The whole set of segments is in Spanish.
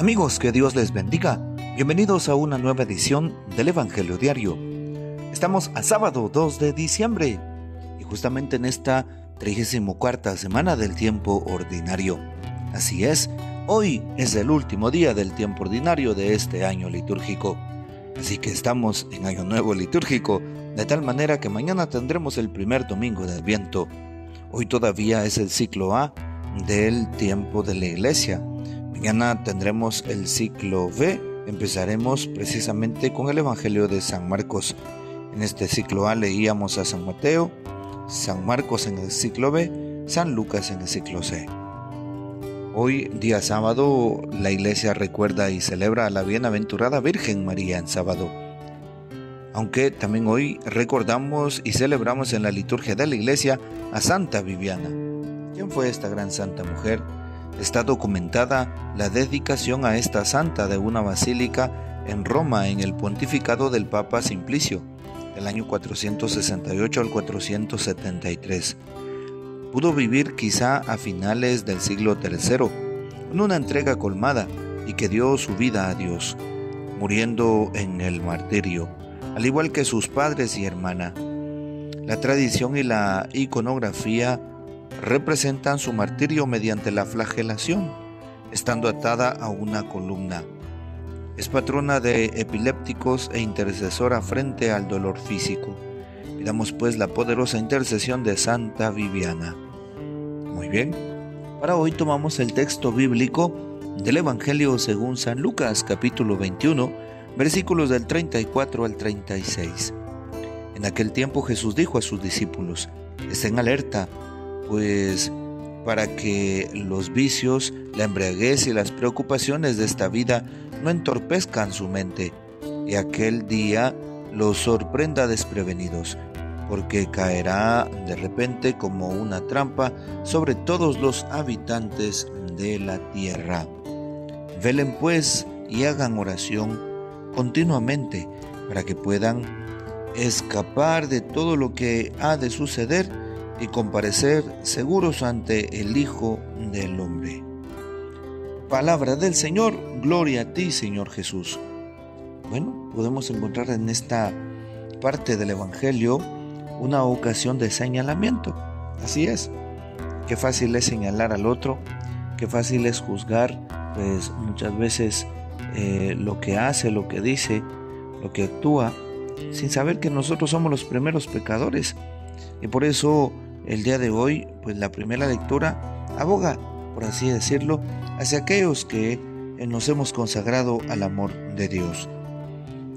Amigos, que Dios les bendiga. Bienvenidos a una nueva edición del Evangelio Diario. Estamos a sábado 2 de diciembre y justamente en esta 34 semana del tiempo ordinario. Así es, hoy es el último día del tiempo ordinario de este año litúrgico. Así que estamos en año nuevo litúrgico, de tal manera que mañana tendremos el primer domingo de Adviento. Hoy todavía es el ciclo A del tiempo de la iglesia Mañana tendremos el ciclo B. Empezaremos precisamente con el Evangelio de San Marcos. En este ciclo A leíamos a San Mateo, San Marcos en el ciclo B, San Lucas en el ciclo C. Hoy, día sábado, la iglesia recuerda y celebra a la bienaventurada Virgen María en sábado. Aunque también hoy recordamos y celebramos en la liturgia de la iglesia a Santa Viviana. ¿Quién fue esta gran santa mujer? Está documentada la dedicación a esta santa de una basílica en Roma en el pontificado del Papa Simplicio, del año 468 al 473. Pudo vivir quizá a finales del siglo III, en una entrega colmada y que dio su vida a Dios, muriendo en el martirio, al igual que sus padres y hermana. La tradición y la iconografía representan su martirio mediante la flagelación, estando atada a una columna. Es patrona de epilépticos e intercesora frente al dolor físico. Pidamos pues la poderosa intercesión de Santa Viviana. Muy bien, para hoy tomamos el texto bíblico del Evangelio según San Lucas capítulo 21, versículos del 34 al 36. En aquel tiempo Jesús dijo a sus discípulos, estén alerta, pues para que los vicios, la embriaguez y las preocupaciones de esta vida no entorpezcan su mente y aquel día los sorprenda desprevenidos, porque caerá de repente como una trampa sobre todos los habitantes de la tierra. Velen pues y hagan oración continuamente para que puedan escapar de todo lo que ha de suceder y comparecer seguros ante el Hijo del Hombre. Palabra del Señor, gloria a ti Señor Jesús. Bueno, podemos encontrar en esta parte del Evangelio una ocasión de señalamiento. Así es. Qué fácil es señalar al otro, qué fácil es juzgar, pues muchas veces eh, lo que hace, lo que dice, lo que actúa, sin saber que nosotros somos los primeros pecadores. Y por eso el día de hoy, pues la primera lectura aboga, por así decirlo, hacia aquellos que nos hemos consagrado al amor de Dios.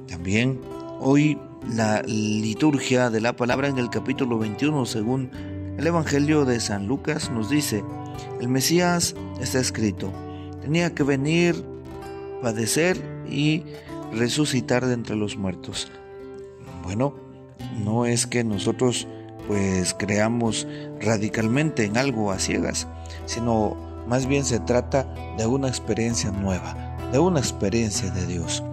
También hoy la liturgia de la palabra en el capítulo 21, según el Evangelio de San Lucas, nos dice, el Mesías está escrito, tenía que venir, padecer y resucitar de entre los muertos. Bueno, no es que nosotros pues creamos radicalmente en algo a ciegas, sino más bien se trata de una experiencia nueva, de una experiencia de Dios.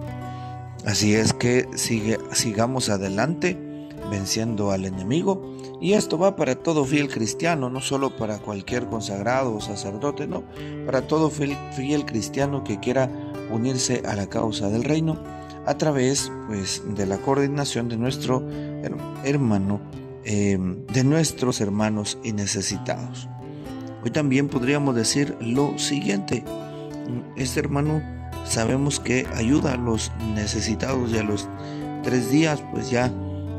Así es que sigamos adelante venciendo al enemigo y esto va para todo fiel cristiano, no solo para cualquier consagrado o sacerdote, no, para todo fiel, fiel cristiano que quiera unirse a la causa del reino a través pues de la coordinación de nuestro hermano Em, de nuestros hermanos y necesitados. Hoy también podríamos decir lo siguiente, este hermano sabemos que ayuda a los necesitados y a los tres días pues ya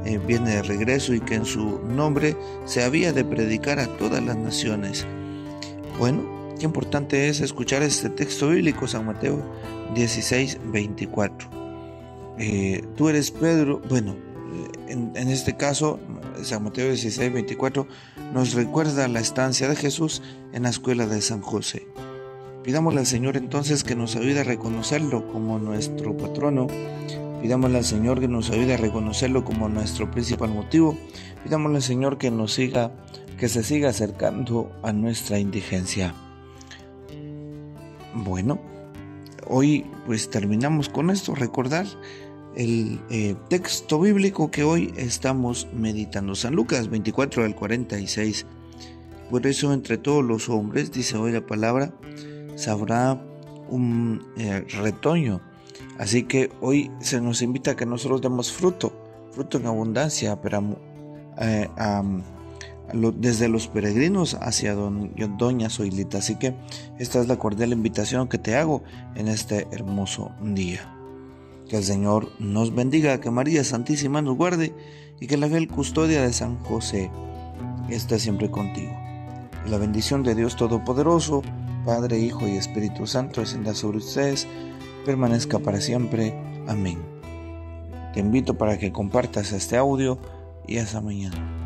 eh, viene de regreso y que en su nombre se había de predicar a todas las naciones. Bueno, qué importante es escuchar este texto bíblico, San Mateo 16, 24. Eh, tú eres Pedro, bueno, en, en este caso San Mateo 16, 24, nos recuerda la estancia de Jesús en la escuela de San José. Pidámosle al Señor entonces que nos ayude a reconocerlo como nuestro patrono. Pidámosle al Señor que nos ayude a reconocerlo como nuestro principal motivo. Pidámosle al Señor que nos siga, que se siga acercando a nuestra indigencia. Bueno, hoy pues terminamos con esto. Recordar el eh, texto bíblico que hoy estamos meditando. San Lucas 24 al 46. Por eso entre todos los hombres, dice hoy la palabra, sabrá un eh, retoño. Así que hoy se nos invita a que nosotros demos fruto, fruto en abundancia, pero eh, desde los peregrinos hacia don, Doña Zoilita. Así que esta es la cordial invitación que te hago en este hermoso día. Que el Señor nos bendiga, que María Santísima nos guarde y que la fiel custodia de San José esté siempre contigo. Y la bendición de Dios Todopoderoso, Padre, Hijo y Espíritu Santo, descienda sobre ustedes, permanezca para siempre. Amén. Te invito para que compartas este audio y hasta mañana.